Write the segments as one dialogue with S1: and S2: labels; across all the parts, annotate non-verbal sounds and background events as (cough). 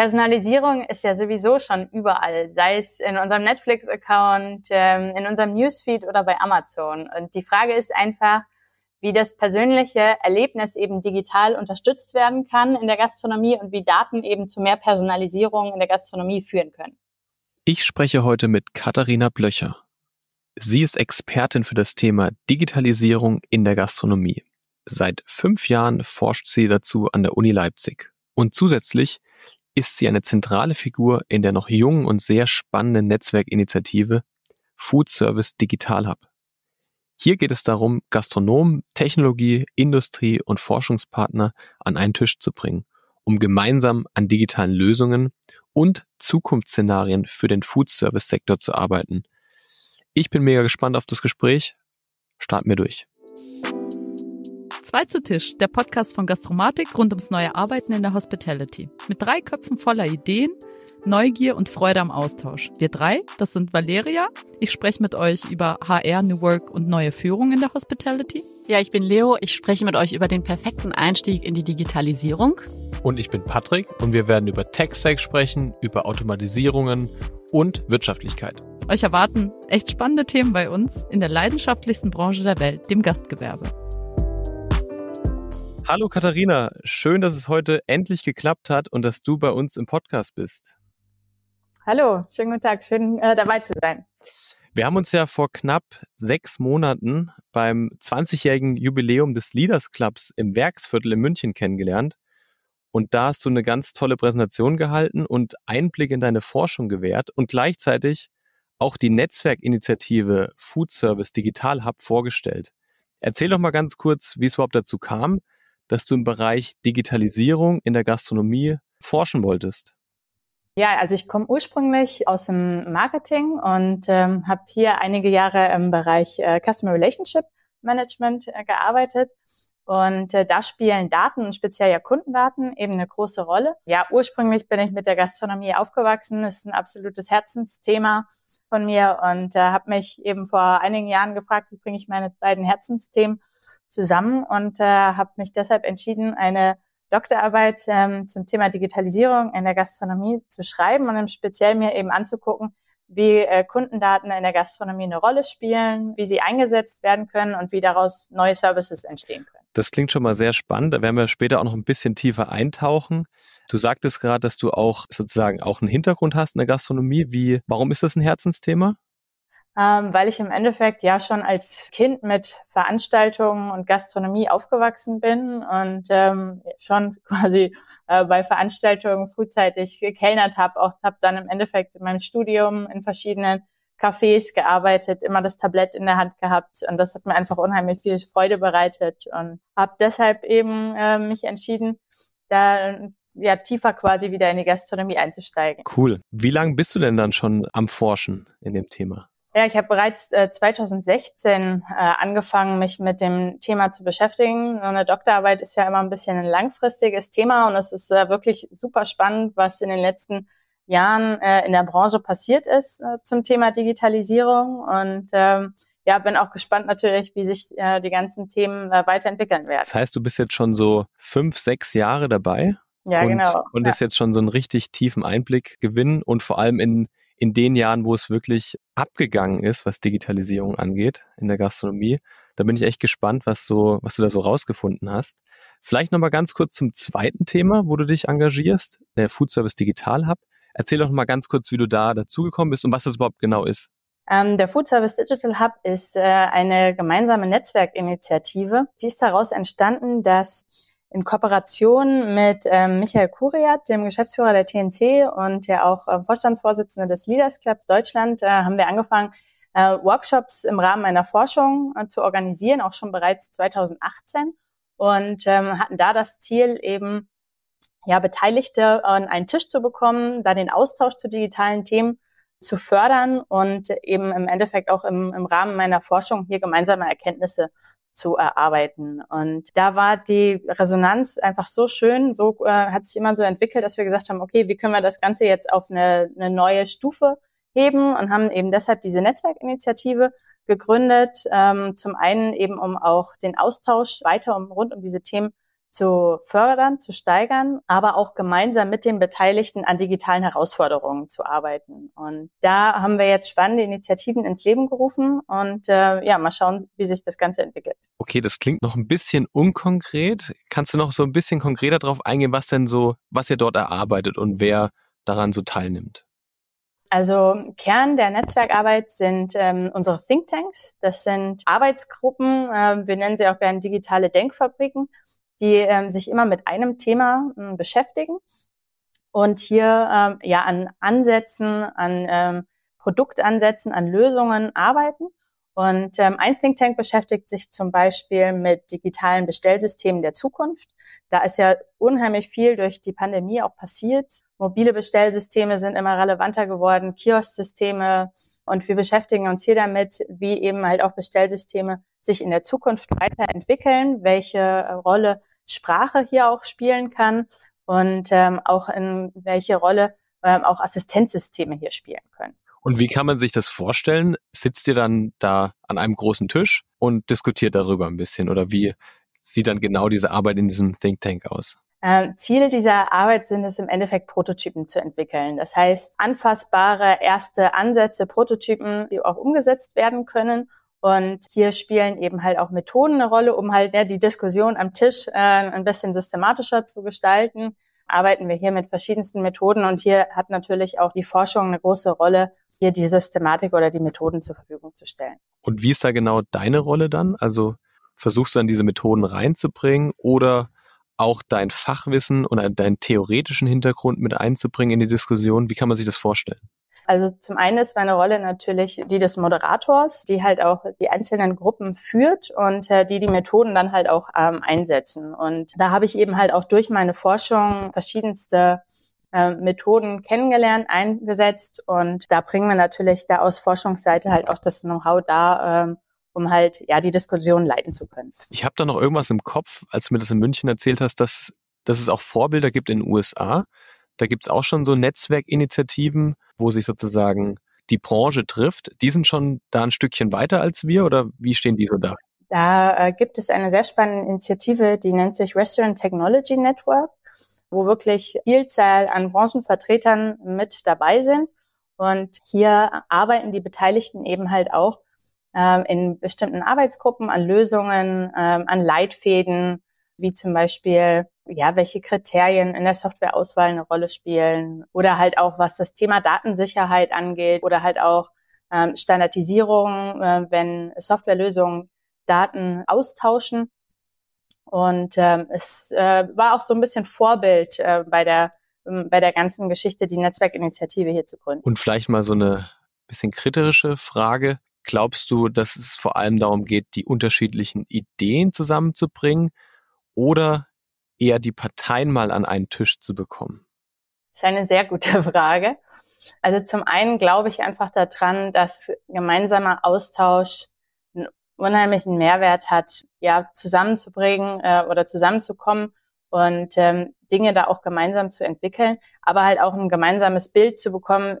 S1: Personalisierung ist ja sowieso schon überall, sei es in unserem Netflix-Account, ähm, in unserem Newsfeed oder bei Amazon. Und die Frage ist einfach, wie das persönliche Erlebnis eben digital unterstützt werden kann in der Gastronomie und wie Daten eben zu mehr Personalisierung in der Gastronomie führen können.
S2: Ich spreche heute mit Katharina Blöcher. Sie ist Expertin für das Thema Digitalisierung in der Gastronomie. Seit fünf Jahren forscht sie dazu an der Uni Leipzig. Und zusätzlich ist sie eine zentrale Figur in der noch jungen und sehr spannenden Netzwerkinitiative Food Service Digital Hub. Hier geht es darum, Gastronomen, Technologie, Industrie und Forschungspartner an einen Tisch zu bringen, um gemeinsam an digitalen Lösungen und Zukunftsszenarien für den Food Service Sektor zu arbeiten. Ich bin mega gespannt auf das Gespräch. Starten wir durch.
S3: Zwei zu Tisch, der Podcast von Gastromatik rund ums neue Arbeiten in der Hospitality. Mit drei Köpfen voller Ideen, Neugier und Freude am Austausch. Wir drei, das sind Valeria. Ich spreche mit euch über HR, New Work und neue Führung in der Hospitality.
S4: Ja, ich bin Leo. Ich spreche mit euch über den perfekten Einstieg in die Digitalisierung.
S2: Und ich bin Patrick und wir werden über Tech-Stack sprechen, über Automatisierungen und Wirtschaftlichkeit.
S3: Euch erwarten echt spannende Themen bei uns in der leidenschaftlichsten Branche der Welt, dem Gastgewerbe.
S2: Hallo Katharina, schön, dass es heute endlich geklappt hat und dass du bei uns im Podcast bist.
S1: Hallo, schönen guten Tag, schön äh, dabei zu sein.
S2: Wir haben uns ja vor knapp sechs Monaten beim 20-jährigen Jubiläum des Leaders Clubs im Werksviertel in München kennengelernt. Und da hast du eine ganz tolle Präsentation gehalten und Einblick in deine Forschung gewährt und gleichzeitig auch die Netzwerkinitiative Food Service Digital Hub vorgestellt. Erzähl doch mal ganz kurz, wie es überhaupt dazu kam, dass du im Bereich Digitalisierung in der Gastronomie forschen wolltest.
S1: Ja, also ich komme ursprünglich aus dem Marketing und ähm, habe hier einige Jahre im Bereich äh, Customer Relationship Management äh, gearbeitet. Und äh, da spielen Daten und speziell ja Kundendaten eben eine große Rolle. Ja, ursprünglich bin ich mit der Gastronomie aufgewachsen. Das ist ein absolutes Herzensthema von mir und äh, habe mich eben vor einigen Jahren gefragt, wie bringe ich meine beiden Herzensthemen zusammen und äh, habe mich deshalb entschieden, eine Doktorarbeit ähm, zum Thema Digitalisierung in der Gastronomie zu schreiben und im Speziell mir eben anzugucken, wie äh, Kundendaten in der Gastronomie eine Rolle spielen, wie sie eingesetzt werden können und wie daraus neue Services entstehen können.
S2: Das klingt schon mal sehr spannend. Da werden wir später auch noch ein bisschen tiefer eintauchen. Du sagtest gerade, dass du auch sozusagen auch einen Hintergrund hast in der Gastronomie. Wie, warum ist das ein Herzensthema?
S1: Ähm, weil ich im Endeffekt ja schon als Kind mit Veranstaltungen und Gastronomie aufgewachsen bin und ähm, schon (laughs) quasi äh, bei Veranstaltungen frühzeitig gekellnert habe, auch habe dann im Endeffekt in meinem Studium in verschiedenen Cafés gearbeitet, immer das Tablett in der Hand gehabt und das hat mir einfach unheimlich viel Freude bereitet und habe deshalb eben äh, mich entschieden, da ja tiefer quasi wieder in die Gastronomie einzusteigen.
S2: Cool. Wie lange bist du denn dann schon am Forschen in dem Thema?
S1: Ja, ich habe bereits äh, 2016 äh, angefangen, mich mit dem Thema zu beschäftigen. Eine Doktorarbeit ist ja immer ein bisschen ein langfristiges Thema und es ist äh, wirklich super spannend, was in den letzten Jahren äh, in der Branche passiert ist äh, zum Thema Digitalisierung. Und ähm, ja, bin auch gespannt natürlich, wie sich äh, die ganzen Themen äh, weiterentwickeln werden.
S2: Das heißt, du bist jetzt schon so fünf, sechs Jahre dabei.
S1: Ja,
S2: und,
S1: genau.
S2: Und
S1: ja.
S2: ist jetzt schon so einen richtig tiefen Einblick gewinnen und vor allem in in den Jahren, wo es wirklich abgegangen ist, was Digitalisierung angeht in der Gastronomie. Da bin ich echt gespannt, was so, was du da so rausgefunden hast. Vielleicht nochmal ganz kurz zum zweiten Thema, wo du dich engagierst, der Food Service Digital Hub. Erzähl doch mal ganz kurz, wie du da dazugekommen bist und was das überhaupt genau ist.
S1: Ähm, der Food Service Digital Hub ist äh, eine gemeinsame Netzwerkinitiative. Die ist daraus entstanden, dass in Kooperation mit ähm, Michael Kuriat, dem Geschäftsführer der TNC und ja auch äh, Vorstandsvorsitzende des Leaders Clubs Deutschland, äh, haben wir angefangen, äh, Workshops im Rahmen einer Forschung äh, zu organisieren, auch schon bereits 2018 und ähm, hatten da das Ziel eben, ja, Beteiligte an einen Tisch zu bekommen, da den Austausch zu digitalen Themen zu fördern und eben im Endeffekt auch im, im Rahmen meiner Forschung hier gemeinsame Erkenntnisse zu erarbeiten. Und da war die Resonanz einfach so schön, so äh, hat sich immer so entwickelt, dass wir gesagt haben, okay, wie können wir das Ganze jetzt auf eine, eine neue Stufe heben und haben eben deshalb diese Netzwerkinitiative gegründet. Ähm, zum einen eben, um auch den Austausch weiter um, rund um diese Themen zu fördern, zu steigern, aber auch gemeinsam mit den Beteiligten an digitalen Herausforderungen zu arbeiten. Und da haben wir jetzt spannende Initiativen ins Leben gerufen und äh, ja, mal schauen, wie sich das Ganze entwickelt.
S2: Okay, das klingt noch ein bisschen unkonkret. Kannst du noch so ein bisschen konkreter darauf eingehen, was denn so, was ihr dort erarbeitet und wer daran so teilnimmt?
S1: Also Kern der Netzwerkarbeit sind ähm, unsere Thinktanks. Das sind Arbeitsgruppen, äh, wir nennen sie auch gerne digitale Denkfabriken, die ähm, sich immer mit einem Thema äh, beschäftigen und hier ähm, ja an Ansätzen, an ähm, Produktansätzen, an Lösungen arbeiten. Und ähm, ein Think Tank beschäftigt sich zum Beispiel mit digitalen Bestellsystemen der Zukunft. Da ist ja unheimlich viel durch die Pandemie auch passiert. Mobile Bestellsysteme sind immer relevanter geworden, Kiosksysteme. Und wir beschäftigen uns hier damit, wie eben halt auch Bestellsysteme sich in der Zukunft weiterentwickeln, welche Rolle Sprache hier auch spielen kann und ähm, auch in welche Rolle ähm, auch Assistenzsysteme hier spielen können.
S2: Und wie kann man sich das vorstellen? Sitzt ihr dann da an einem großen Tisch und diskutiert darüber ein bisschen? Oder wie sieht dann genau diese Arbeit in diesem Think Tank aus?
S1: Äh, Ziel dieser Arbeit sind es im Endeffekt, Prototypen zu entwickeln. Das heißt, anfassbare erste Ansätze, Prototypen, die auch umgesetzt werden können. Und hier spielen eben halt auch Methoden eine Rolle, um halt ja, die Diskussion am Tisch äh, ein bisschen systematischer zu gestalten arbeiten wir hier mit verschiedensten Methoden und hier hat natürlich auch die Forschung eine große Rolle, hier die Systematik oder die Methoden zur Verfügung zu stellen.
S2: Und wie ist da genau deine Rolle dann? Also versuchst du dann diese Methoden reinzubringen oder auch dein Fachwissen oder deinen theoretischen Hintergrund mit einzubringen in die Diskussion? Wie kann man sich das vorstellen?
S1: Also zum einen ist meine Rolle natürlich die des Moderators, die halt auch die einzelnen Gruppen führt und äh, die die Methoden dann halt auch ähm, einsetzen. Und da habe ich eben halt auch durch meine Forschung verschiedenste äh, Methoden kennengelernt, eingesetzt und da bringen wir natürlich da aus Forschungsseite halt auch das Know-how da, ähm, um halt ja die Diskussion leiten zu können.
S2: Ich habe da noch irgendwas im Kopf, als du mir das in München erzählt hast, dass, dass es auch Vorbilder gibt in den USA. Da gibt es auch schon so Netzwerkinitiativen, wo sich sozusagen die Branche trifft. Die sind schon da ein Stückchen weiter als wir oder wie stehen die so da?
S1: Da äh, gibt es eine sehr spannende Initiative, die nennt sich Restaurant Technology Network, wo wirklich Vielzahl an Branchenvertretern mit dabei sind. Und hier arbeiten die Beteiligten eben halt auch ähm, in bestimmten Arbeitsgruppen an Lösungen, ähm, an Leitfäden, wie zum Beispiel ja, welche Kriterien in der Softwareauswahl eine Rolle spielen oder halt auch, was das Thema Datensicherheit angeht oder halt auch ähm, Standardisierung, äh, wenn Softwarelösungen Daten austauschen. Und ähm, es äh, war auch so ein bisschen Vorbild äh, bei der ähm, bei der ganzen Geschichte, die Netzwerkinitiative hier zu gründen.
S2: Und vielleicht mal so eine bisschen kritische Frage. Glaubst du, dass es vor allem darum geht, die unterschiedlichen Ideen zusammenzubringen? Oder eher die Parteien mal an einen Tisch zu bekommen?
S1: Das ist eine sehr gute (laughs) Frage. Also zum einen glaube ich einfach daran, dass gemeinsamer Austausch einen unheimlichen Mehrwert hat, ja, zusammenzubringen äh, oder zusammenzukommen und ähm, Dinge da auch gemeinsam zu entwickeln, aber halt auch ein gemeinsames Bild zu bekommen,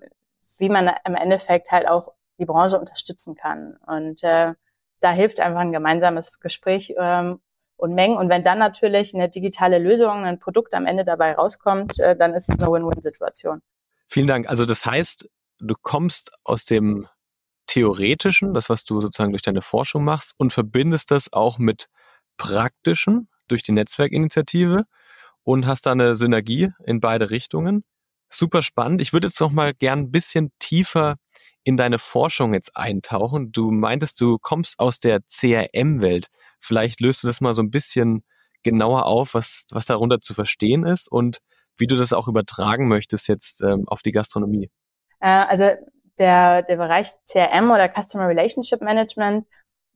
S1: wie man im Endeffekt halt auch die Branche unterstützen kann. Und äh, da hilft einfach ein gemeinsames Gespräch ähm, und Mengen. Und wenn dann natürlich eine digitale Lösung, ein Produkt am Ende dabei rauskommt, äh, dann ist es eine Win-Win-Situation.
S2: Vielen Dank. Also das heißt, du kommst aus dem Theoretischen, das, was du sozusagen durch deine Forschung machst, und verbindest das auch mit Praktischen durch die Netzwerkinitiative und hast da eine Synergie in beide Richtungen. Super spannend. Ich würde jetzt noch mal gern ein bisschen tiefer in deine Forschung jetzt eintauchen. Du meintest, du kommst aus der CRM-Welt. Vielleicht löst du das mal so ein bisschen genauer auf, was, was darunter zu verstehen ist und wie du das auch übertragen möchtest jetzt ähm, auf die Gastronomie.
S1: Äh, also der, der Bereich CRM oder Customer Relationship Management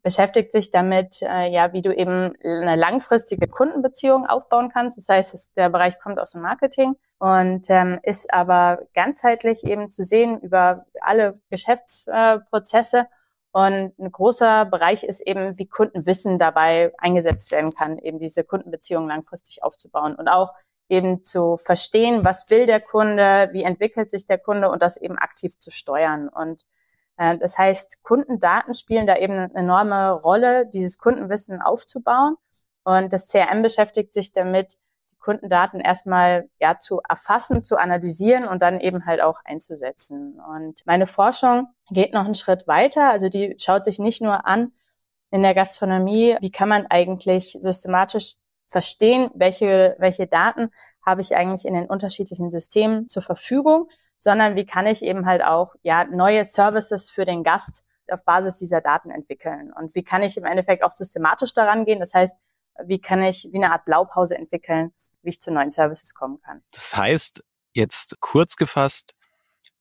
S1: beschäftigt sich damit, äh, ja, wie du eben eine langfristige Kundenbeziehung aufbauen kannst. Das heißt, es, der Bereich kommt aus dem Marketing und ähm, ist aber ganzheitlich eben zu sehen über alle Geschäftsprozesse. Äh, und ein großer Bereich ist eben, wie Kundenwissen dabei eingesetzt werden kann, eben diese Kundenbeziehungen langfristig aufzubauen und auch eben zu verstehen, was will der Kunde, wie entwickelt sich der Kunde und das eben aktiv zu steuern. Und das heißt, Kundendaten spielen da eben eine enorme Rolle, dieses Kundenwissen aufzubauen Und das CRM beschäftigt sich damit, Kundendaten erstmal ja zu erfassen, zu analysieren und dann eben halt auch einzusetzen. Und meine Forschung geht noch einen Schritt weiter. Also die schaut sich nicht nur an in der Gastronomie, wie kann man eigentlich systematisch verstehen, welche, welche Daten habe ich eigentlich in den unterschiedlichen Systemen zur Verfügung, sondern wie kann ich eben halt auch ja neue Services für den Gast auf Basis dieser Daten entwickeln und wie kann ich im Endeffekt auch systematisch daran gehen. Das heißt, wie kann ich wie eine Art Blaupause entwickeln, wie ich zu neuen Services kommen kann.
S2: Das heißt, jetzt kurz gefasst,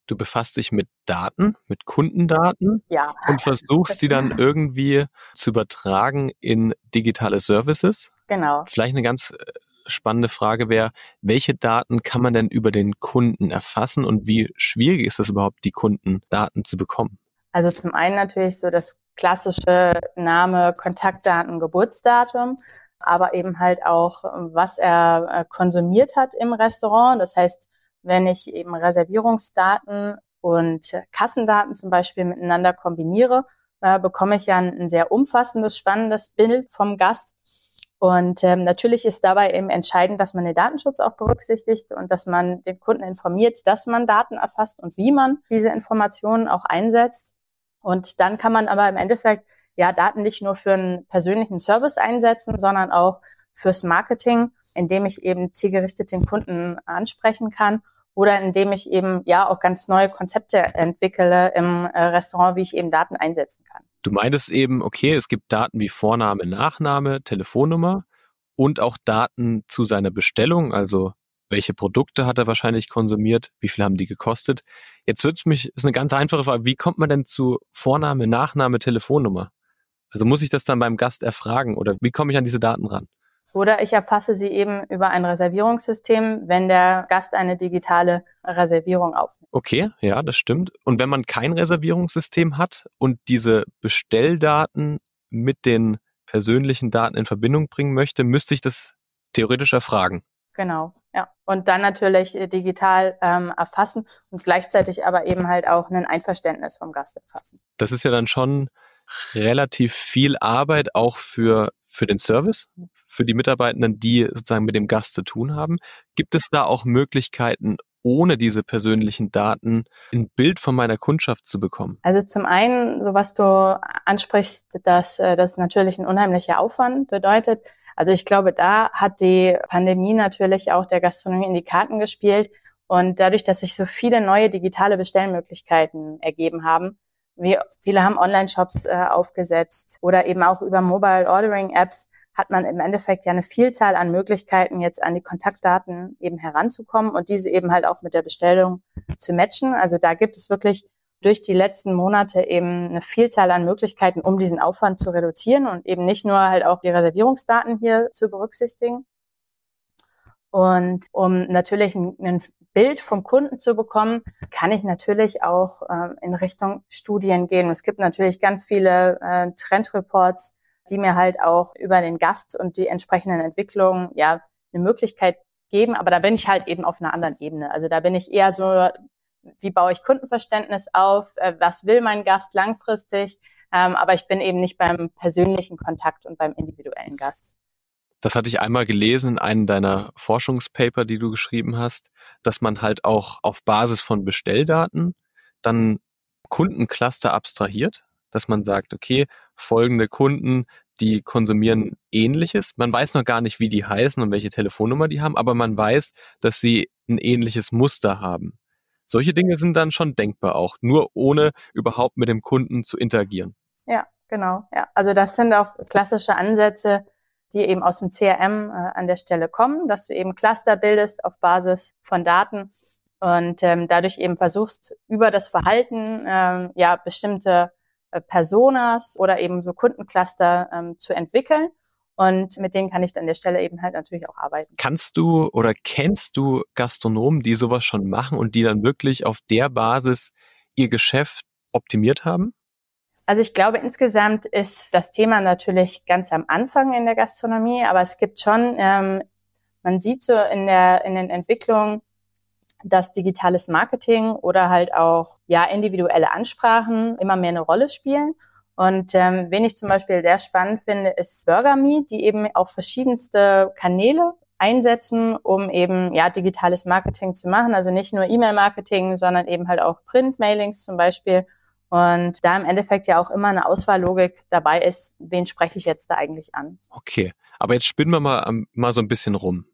S2: du befasst dich mit Daten, mit Kundendaten
S1: ja.
S2: und versuchst die dann irgendwie zu übertragen in digitale Services.
S1: Genau.
S2: Vielleicht eine ganz äh, spannende Frage wäre, welche Daten kann man denn über den Kunden erfassen und wie schwierig ist es überhaupt, die Kundendaten zu bekommen?
S1: Also zum einen natürlich so das klassische Name, Kontaktdaten, Geburtsdatum, aber eben halt auch, was er äh, konsumiert hat im Restaurant. Das heißt, wenn ich eben Reservierungsdaten und Kassendaten zum Beispiel miteinander kombiniere, äh, bekomme ich ja ein, ein, sehr umfassendes, spannendes Bild vom Gast. Und ähm, natürlich ist dabei eben entscheidend, dass man den Datenschutz auch berücksichtigt und dass man den Kunden informiert, dass man Daten erfasst und wie man diese Informationen auch einsetzt. Und dann kann man aber im Endeffekt ja Daten nicht nur für einen persönlichen Service einsetzen, sondern auch fürs Marketing, indem ich eben zielgerichtet den Kunden ansprechen kann oder indem ich eben ja auch ganz neue Konzepte entwickle im äh, Restaurant, wie ich eben Daten einsetzen kann.
S2: Du meintest eben, okay, es gibt Daten wie Vorname, Nachname, Telefonnummer und auch Daten zu seiner Bestellung, also welche Produkte hat er wahrscheinlich konsumiert, wie viel haben die gekostet. Jetzt wird es mich, ist eine ganz einfache Frage, wie kommt man denn zu Vorname, Nachname, Telefonnummer? Also muss ich das dann beim Gast erfragen oder wie komme ich an diese Daten ran?
S1: Oder ich erfasse sie eben über ein Reservierungssystem, wenn der Gast eine digitale Reservierung aufnimmt.
S2: Okay, ja, das stimmt. Und wenn man kein Reservierungssystem hat und diese Bestelldaten mit den persönlichen Daten in Verbindung bringen möchte, müsste ich das theoretisch erfragen.
S1: Genau, ja. Und dann natürlich äh, digital ähm, erfassen und gleichzeitig aber eben halt auch ein Einverständnis vom Gast erfassen.
S2: Das ist ja dann schon relativ viel Arbeit auch für, für den Service, für die Mitarbeitenden, die sozusagen mit dem Gast zu tun haben. Gibt es da auch Möglichkeiten, ohne diese persönlichen Daten ein Bild von meiner Kundschaft zu bekommen?
S1: Also zum einen, so was du ansprichst, dass äh, das natürlich ein unheimlicher Aufwand bedeutet. Also ich glaube, da hat die Pandemie natürlich auch der Gastronomie in die Karten gespielt. Und dadurch, dass sich so viele neue digitale Bestellmöglichkeiten ergeben haben, wie viele haben Online-Shops äh, aufgesetzt oder eben auch über Mobile Ordering Apps hat man im Endeffekt ja eine Vielzahl an Möglichkeiten, jetzt an die Kontaktdaten eben heranzukommen und diese eben halt auch mit der Bestellung zu matchen. Also da gibt es wirklich durch die letzten Monate eben eine Vielzahl an Möglichkeiten, um diesen Aufwand zu reduzieren und eben nicht nur halt auch die Reservierungsdaten hier zu berücksichtigen. Und um natürlich ein, ein Bild vom Kunden zu bekommen, kann ich natürlich auch äh, in Richtung Studien gehen. Es gibt natürlich ganz viele äh, Trendreports, die mir halt auch über den Gast und die entsprechenden Entwicklungen ja eine Möglichkeit geben. Aber da bin ich halt eben auf einer anderen Ebene. Also da bin ich eher so, wie baue ich Kundenverständnis auf? Äh, was will mein Gast langfristig? Ähm, aber ich bin eben nicht beim persönlichen Kontakt und beim individuellen Gast.
S2: Das hatte ich einmal gelesen in einem deiner Forschungspaper, die du geschrieben hast, dass man halt auch auf Basis von Bestelldaten dann Kundencluster abstrahiert, dass man sagt, okay, folgende Kunden, die konsumieren ähnliches. Man weiß noch gar nicht, wie die heißen und welche Telefonnummer die haben, aber man weiß, dass sie ein ähnliches Muster haben. Solche Dinge sind dann schon denkbar auch, nur ohne überhaupt mit dem Kunden zu interagieren.
S1: Ja, genau. Ja, also das sind auch klassische Ansätze, die eben aus dem CRM äh, an der Stelle kommen, dass du eben Cluster bildest auf Basis von Daten und ähm, dadurch eben versuchst, über das Verhalten ähm, ja bestimmte äh, Personas oder eben so Kundencluster ähm, zu entwickeln. Und mit denen kann ich an der Stelle eben halt natürlich auch arbeiten.
S2: Kannst du oder kennst du Gastronomen, die sowas schon machen und die dann wirklich auf der Basis ihr Geschäft optimiert haben?
S1: Also ich glaube, insgesamt ist das Thema natürlich ganz am Anfang in der Gastronomie, aber es gibt schon, ähm, man sieht so in der in den Entwicklungen, dass digitales Marketing oder halt auch ja individuelle Ansprachen immer mehr eine Rolle spielen Und ähm, wen ich zum Beispiel sehr spannend finde, ist BurgerMe, die eben auch verschiedenste Kanäle einsetzen, um eben ja digitales Marketing zu machen. Also nicht nur E-Mail-Marketing, sondern eben halt auch Print-Mailings zum Beispiel. Und da im Endeffekt ja auch immer eine Auswahllogik dabei ist, wen spreche ich jetzt da eigentlich an.
S2: Okay, aber jetzt spinnen wir mal, ähm, mal so ein bisschen rum.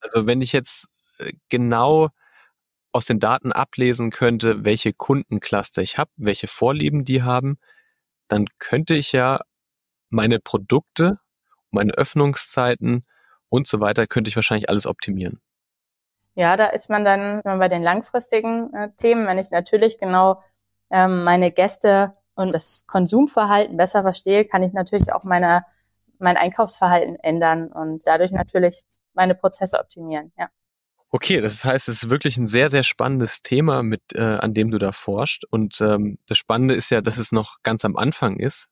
S2: Also wenn ich jetzt äh, genau aus den Daten ablesen könnte, welche Kundencluster ich habe, welche Vorlieben die haben, dann könnte ich ja meine Produkte, meine Öffnungszeiten und so weiter, könnte ich wahrscheinlich alles optimieren.
S1: Ja, da ist man dann bei den langfristigen äh, Themen, wenn ich natürlich genau ähm, meine Gäste und das Konsumverhalten besser verstehe, kann ich natürlich auch meine, mein Einkaufsverhalten ändern und dadurch natürlich meine Prozesse optimieren. Ja.
S2: Okay, das heißt, es ist wirklich ein sehr, sehr spannendes Thema, mit, äh, an dem du da forscht. Und ähm, das Spannende ist ja, dass es noch ganz am Anfang ist,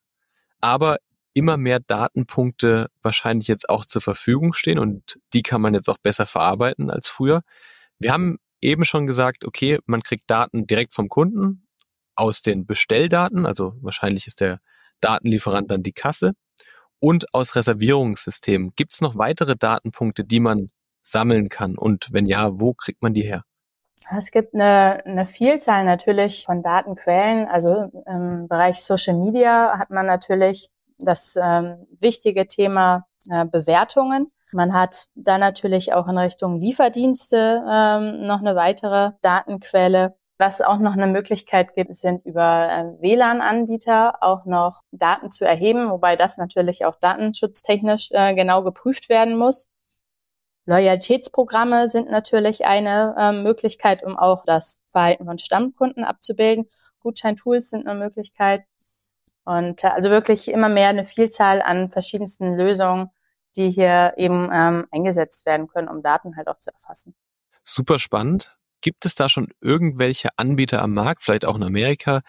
S2: aber immer mehr Datenpunkte wahrscheinlich jetzt auch zur Verfügung stehen und die kann man jetzt auch besser verarbeiten als früher. Wir haben eben schon gesagt, okay, man kriegt Daten direkt vom Kunden aus den Bestelldaten, also wahrscheinlich ist der Datenlieferant dann die Kasse und aus Reservierungssystemen. Gibt es noch weitere Datenpunkte, die man sammeln kann? Und wenn ja, wo kriegt man die her?
S1: Es gibt eine, eine Vielzahl natürlich von Datenquellen. Also im Bereich Social Media hat man natürlich das ähm, wichtige Thema äh, Bewertungen. Man hat da natürlich auch in Richtung Lieferdienste ähm, noch eine weitere Datenquelle. Was auch noch eine Möglichkeit gibt, sind über äh, WLAN-Anbieter auch noch Daten zu erheben, wobei das natürlich auch datenschutztechnisch äh, genau geprüft werden muss. Loyalitätsprogramme sind natürlich eine äh, Möglichkeit, um auch das Verhalten von Stammkunden abzubilden. Gutscheintools sind eine Möglichkeit. Und äh, also wirklich immer mehr eine Vielzahl an verschiedensten Lösungen, die hier eben ähm, eingesetzt werden können, um Daten halt auch zu erfassen.
S2: Super spannend. Gibt es da schon irgendwelche Anbieter am Markt, vielleicht auch in Amerika,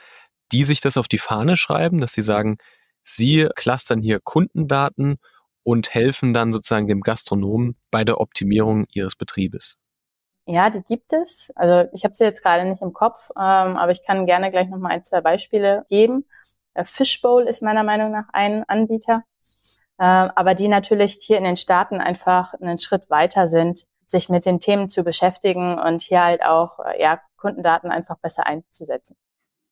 S2: die sich das auf die Fahne schreiben, dass sie sagen, sie clustern hier Kundendaten und helfen dann sozusagen dem Gastronomen bei der Optimierung ihres Betriebes?
S1: Ja, die gibt es. Also ich habe sie jetzt gerade nicht im Kopf, ähm, aber ich kann gerne gleich noch mal ein, zwei Beispiele geben. Äh, Fishbowl ist meiner Meinung nach ein Anbieter, äh, aber die natürlich hier in den Staaten einfach einen Schritt weiter sind, sich mit den Themen zu beschäftigen und hier halt auch äh, ja, Kundendaten einfach besser einzusetzen.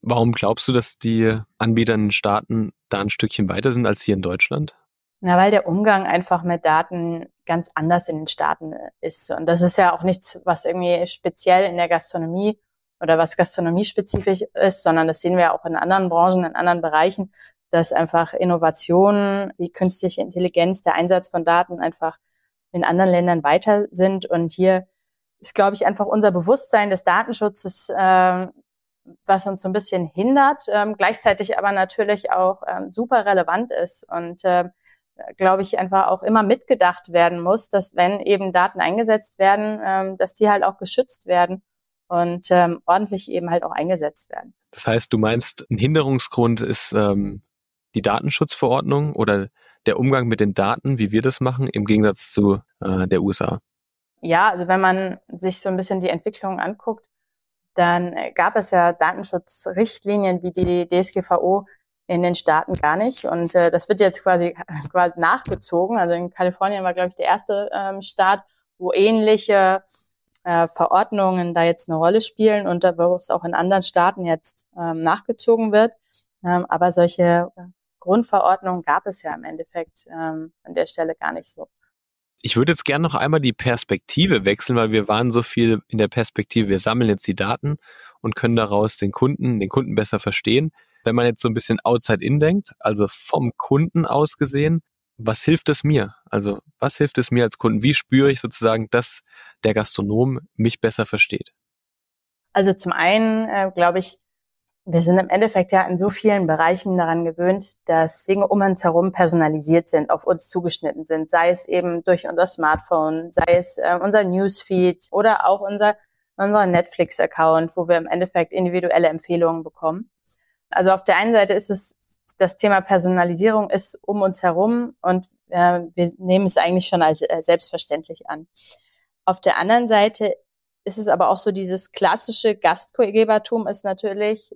S2: Warum glaubst du, dass die Anbieter in den Staaten da ein Stückchen weiter sind als hier in Deutschland?
S1: Na, weil der Umgang einfach mit Daten ganz anders in den Staaten ist. Und das ist ja auch nichts, was irgendwie speziell in der Gastronomie oder was gastronomiespezifisch ist, sondern das sehen wir auch in anderen Branchen, in anderen Bereichen, dass einfach Innovationen wie künstliche Intelligenz, der Einsatz von Daten einfach in anderen Ländern weiter sind. Und hier ist, glaube ich, einfach unser Bewusstsein des Datenschutzes, äh, was uns so ein bisschen hindert, äh, gleichzeitig aber natürlich auch äh, super relevant ist. Und äh, glaube ich, einfach auch immer mitgedacht werden muss, dass wenn eben Daten eingesetzt werden, ähm, dass die halt auch geschützt werden und ähm, ordentlich eben halt auch eingesetzt werden.
S2: Das heißt, du meinst, ein Hinderungsgrund ist ähm, die Datenschutzverordnung oder der Umgang mit den Daten, wie wir das machen, im Gegensatz zu äh, der USA?
S1: Ja, also wenn man sich so ein bisschen die Entwicklung anguckt, dann gab es ja Datenschutzrichtlinien wie die DSGVO, in den Staaten gar nicht. Und äh, das wird jetzt quasi, quasi nachgezogen. Also in Kalifornien war, glaube ich, der erste ähm, Staat, wo ähnliche äh, Verordnungen da jetzt eine Rolle spielen und da wo es auch in anderen Staaten jetzt ähm, nachgezogen wird. Ähm, aber solche Grundverordnungen gab es ja im Endeffekt ähm, an der Stelle gar nicht so.
S2: Ich würde jetzt gerne noch einmal die Perspektive wechseln, weil wir waren so viel in der Perspektive, wir sammeln jetzt die Daten und können daraus den Kunden, den Kunden besser verstehen. Wenn man jetzt so ein bisschen outside in denkt, also vom Kunden aus gesehen, was hilft es mir? Also was hilft es mir als Kunden? Wie spüre ich sozusagen, dass der Gastronom mich besser versteht?
S1: Also zum einen äh, glaube ich, wir sind im Endeffekt ja in so vielen Bereichen daran gewöhnt, dass Dinge um uns herum personalisiert sind, auf uns zugeschnitten sind, sei es eben durch unser Smartphone, sei es äh, unser Newsfeed oder auch unser, unser Netflix-Account, wo wir im Endeffekt individuelle Empfehlungen bekommen. Also auf der einen Seite ist es das Thema Personalisierung ist um uns herum und äh, wir nehmen es eigentlich schon als äh, selbstverständlich an. Auf der anderen Seite ist es aber auch so dieses klassische Gastgebertum ist natürlich,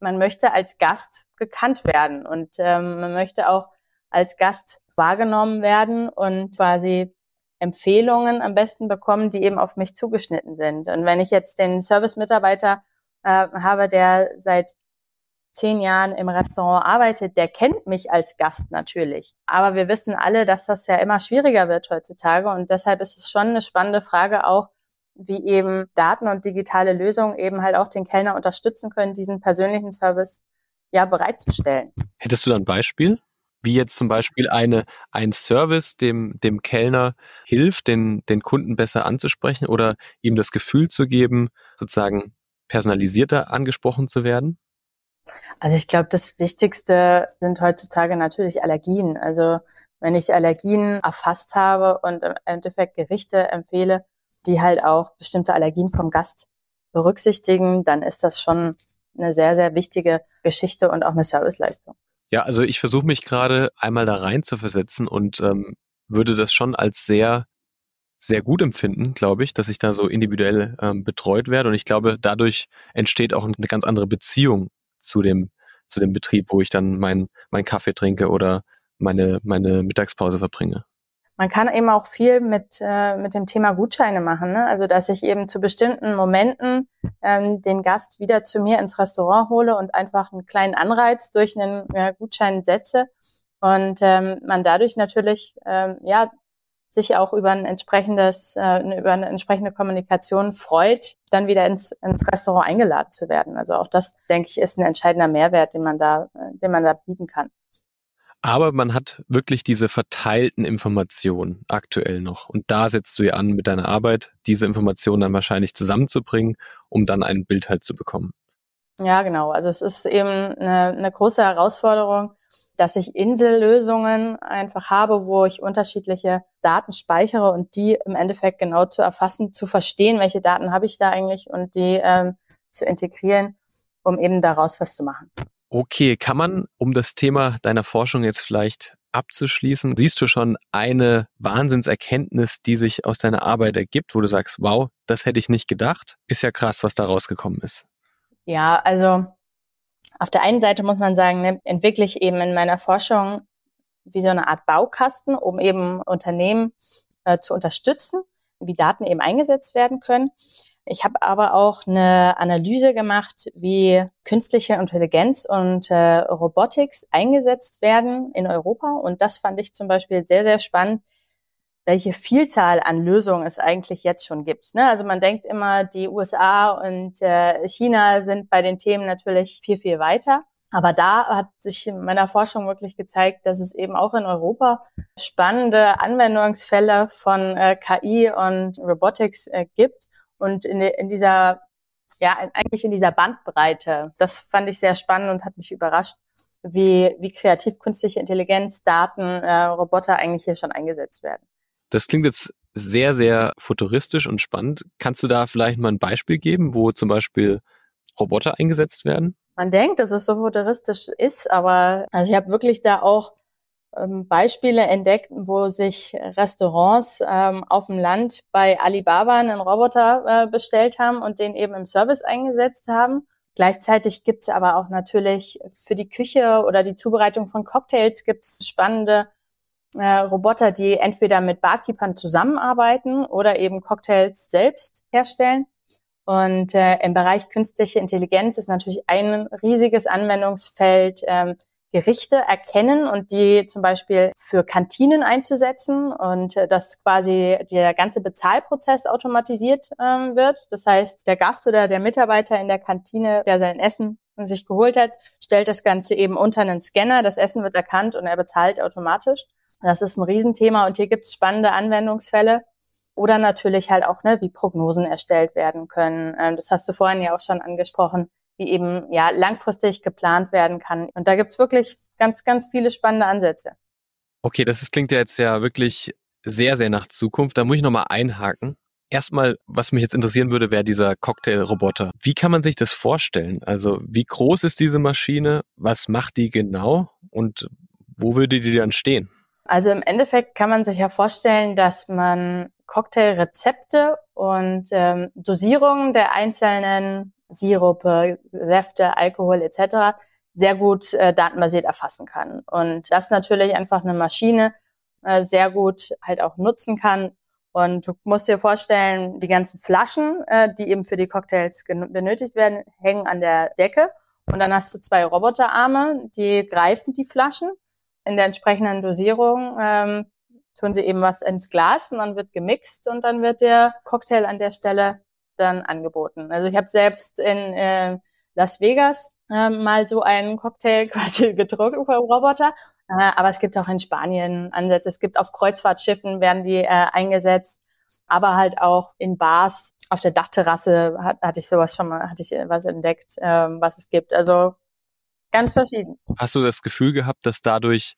S1: man möchte als Gast gekannt werden und ähm, man möchte auch als Gast wahrgenommen werden und quasi Empfehlungen am besten bekommen, die eben auf mich zugeschnitten sind. Und wenn ich jetzt den Service-Mitarbeiter äh, habe, der seit zehn Jahren im Restaurant arbeitet, der kennt mich als Gast natürlich. Aber wir wissen alle, dass das ja immer schwieriger wird heutzutage. Und deshalb ist es schon eine spannende Frage auch, wie eben Daten und digitale Lösungen eben halt auch den Kellner unterstützen können, diesen persönlichen Service ja bereitzustellen.
S2: Hättest du da ein Beispiel? Wie jetzt zum Beispiel eine, ein Service dem, dem Kellner hilft, den, den Kunden besser anzusprechen oder ihm das Gefühl zu geben, sozusagen personalisierter angesprochen zu werden?
S1: Also ich glaube, das Wichtigste sind heutzutage natürlich Allergien. Also wenn ich Allergien erfasst habe und im Endeffekt Gerichte empfehle, die halt auch bestimmte Allergien vom Gast berücksichtigen, dann ist das schon eine sehr, sehr wichtige Geschichte und auch eine Serviceleistung.
S2: Ja, also ich versuche mich gerade einmal da rein zu versetzen und ähm, würde das schon als sehr, sehr gut empfinden, glaube ich, dass ich da so individuell ähm, betreut werde. Und ich glaube, dadurch entsteht auch eine ganz andere Beziehung zu dem, zu dem Betrieb, wo ich dann meinen mein Kaffee trinke oder meine, meine Mittagspause verbringe.
S1: Man kann eben auch viel mit, äh, mit dem Thema Gutscheine machen. Ne? Also dass ich eben zu bestimmten Momenten ähm, den Gast wieder zu mir ins Restaurant hole und einfach einen kleinen Anreiz durch einen äh, Gutschein setze und ähm, man dadurch natürlich ähm, ja sich auch über ein entsprechendes, äh, über eine entsprechende Kommunikation freut, dann wieder ins, ins Restaurant eingeladen zu werden. Also auch das, denke ich, ist ein entscheidender Mehrwert, den man da, äh, den man da bieten kann.
S2: Aber man hat wirklich diese verteilten Informationen aktuell noch. Und da setzt du ja an mit deiner Arbeit, diese Informationen dann wahrscheinlich zusammenzubringen, um dann ein Bild halt zu bekommen.
S1: Ja, genau. Also es ist eben eine, eine große Herausforderung, dass ich Insellösungen einfach habe, wo ich unterschiedliche Daten speichere und die im Endeffekt genau zu erfassen, zu verstehen, welche Daten habe ich da eigentlich und die ähm, zu integrieren, um eben daraus was zu machen.
S2: Okay, kann man, um das Thema deiner Forschung jetzt vielleicht abzuschließen, siehst du schon eine Wahnsinnserkenntnis, die sich aus deiner Arbeit ergibt, wo du sagst, wow, das hätte ich nicht gedacht? Ist ja krass, was da rausgekommen ist.
S1: Ja, also auf der einen Seite muss man sagen, ne, entwickle ich eben in meiner Forschung wie so eine Art Baukasten, um eben Unternehmen äh, zu unterstützen, wie Daten eben eingesetzt werden können. Ich habe aber auch eine Analyse gemacht, wie künstliche Intelligenz und äh, Robotics eingesetzt werden in Europa. Und das fand ich zum Beispiel sehr, sehr spannend, welche Vielzahl an Lösungen es eigentlich jetzt schon gibt. Ne? Also man denkt immer, die USA und äh, China sind bei den Themen natürlich viel, viel weiter. Aber da hat sich in meiner Forschung wirklich gezeigt, dass es eben auch in Europa spannende Anwendungsfälle von äh, KI und Robotics äh, gibt und in, in dieser, ja, eigentlich in dieser Bandbreite. Das fand ich sehr spannend und hat mich überrascht, wie, wie kreativ künstliche Intelligenz, Daten, äh, Roboter eigentlich hier schon eingesetzt werden.
S2: Das klingt jetzt sehr, sehr futuristisch und spannend. Kannst du da vielleicht mal ein Beispiel geben, wo zum Beispiel Roboter eingesetzt werden?
S1: Man denkt, dass es so futuristisch ist, aber also ich habe wirklich da auch ähm, Beispiele entdeckt, wo sich Restaurants ähm, auf dem Land bei Alibaba einen Roboter äh, bestellt haben und den eben im Service eingesetzt haben. Gleichzeitig gibt's aber auch natürlich für die Küche oder die Zubereitung von Cocktails gibt's spannende äh, Roboter, die entweder mit Barkeepern zusammenarbeiten oder eben Cocktails selbst herstellen. Und äh, im Bereich künstliche Intelligenz ist natürlich ein riesiges Anwendungsfeld ähm, Gerichte erkennen und die zum Beispiel für Kantinen einzusetzen und äh, dass quasi der ganze Bezahlprozess automatisiert ähm, wird. Das heißt, der Gast oder der Mitarbeiter in der Kantine, der sein Essen sich geholt hat, stellt das Ganze eben unter einen Scanner. Das Essen wird erkannt und er bezahlt automatisch. Das ist ein Riesenthema und hier gibt es spannende Anwendungsfälle. Oder natürlich halt auch, ne, wie Prognosen erstellt werden können. Ähm, das hast du vorhin ja auch schon angesprochen wie eben ja langfristig geplant werden kann. Und da gibt's wirklich ganz, ganz viele spannende Ansätze.
S2: Okay, das ist, klingt ja jetzt ja wirklich sehr, sehr nach Zukunft. Da muss ich nochmal einhaken. Erstmal, was mich jetzt interessieren würde, wäre dieser Cocktailroboter. Wie kann man sich das vorstellen? Also, wie groß ist diese Maschine? Was macht die genau? Und wo würde die dann stehen?
S1: Also im Endeffekt kann man sich ja vorstellen, dass man Cocktailrezepte und ähm, Dosierungen der einzelnen Sirupe, Säfte, Alkohol etc. sehr gut äh, datenbasiert erfassen kann. Und das natürlich einfach eine Maschine äh, sehr gut halt auch nutzen kann. Und du musst dir vorstellen, die ganzen Flaschen, äh, die eben für die Cocktails benötigt werden, hängen an der Decke. Und dann hast du zwei Roboterarme, die greifen die Flaschen in der entsprechenden Dosierung. Ähm, tun sie eben was ins Glas und dann wird gemixt und dann wird der Cocktail an der Stelle dann angeboten. Also ich habe selbst in äh, Las Vegas äh, mal so einen Cocktail (laughs) quasi getrunken vom Roboter. Äh, aber es gibt auch in Spanien Ansätze. Es gibt auf Kreuzfahrtschiffen werden die äh, eingesetzt, aber halt auch in Bars auf der Dachterrasse hat, hatte ich sowas schon mal, hatte ich was entdeckt, äh, was es gibt. Also ganz verschieden.
S2: Hast du das Gefühl gehabt, dass dadurch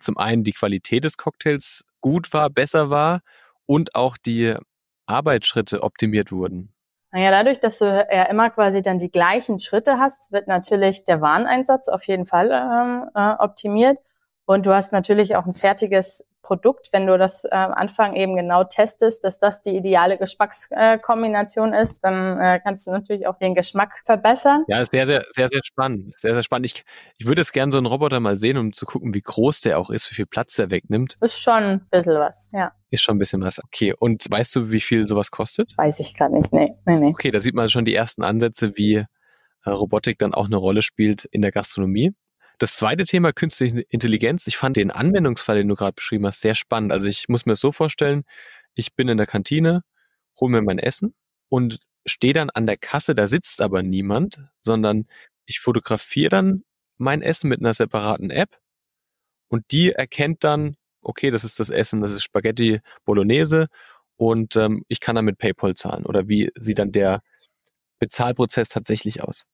S2: zum einen die Qualität des Cocktails gut war, besser war und auch die Arbeitsschritte optimiert wurden?
S1: Naja, dadurch, dass du ja immer quasi dann die gleichen Schritte hast, wird natürlich der Wareneinsatz auf jeden Fall ähm, äh, optimiert. Und du hast natürlich auch ein fertiges Produkt, wenn du das äh, am Anfang eben genau testest, dass das die ideale Geschmackskombination äh, ist, dann äh, kannst du natürlich auch den Geschmack verbessern.
S2: Ja, ist sehr, sehr, sehr, sehr spannend. Sehr, sehr spannend. Ich, ich würde es gerne so einen Roboter mal sehen, um zu gucken, wie groß der auch ist, wie viel Platz der wegnimmt.
S1: Ist schon ein bisschen was, ja.
S2: Ist schon ein bisschen was. Okay. Und weißt du, wie viel sowas kostet?
S1: Weiß ich gerade nicht. Nee, nee, nee.
S2: Okay, da sieht man schon die ersten Ansätze, wie äh, Robotik dann auch eine Rolle spielt in der Gastronomie. Das zweite Thema künstliche Intelligenz. Ich fand den Anwendungsfall, den du gerade beschrieben hast, sehr spannend. Also ich muss mir das so vorstellen, ich bin in der Kantine, hole mir mein Essen und stehe dann an der Kasse, da sitzt aber niemand, sondern ich fotografiere dann mein Essen mit einer separaten App und die erkennt dann, okay, das ist das Essen, das ist Spaghetti Bolognese und ähm, ich kann dann mit PayPal zahlen. Oder wie sieht dann der Bezahlprozess tatsächlich aus?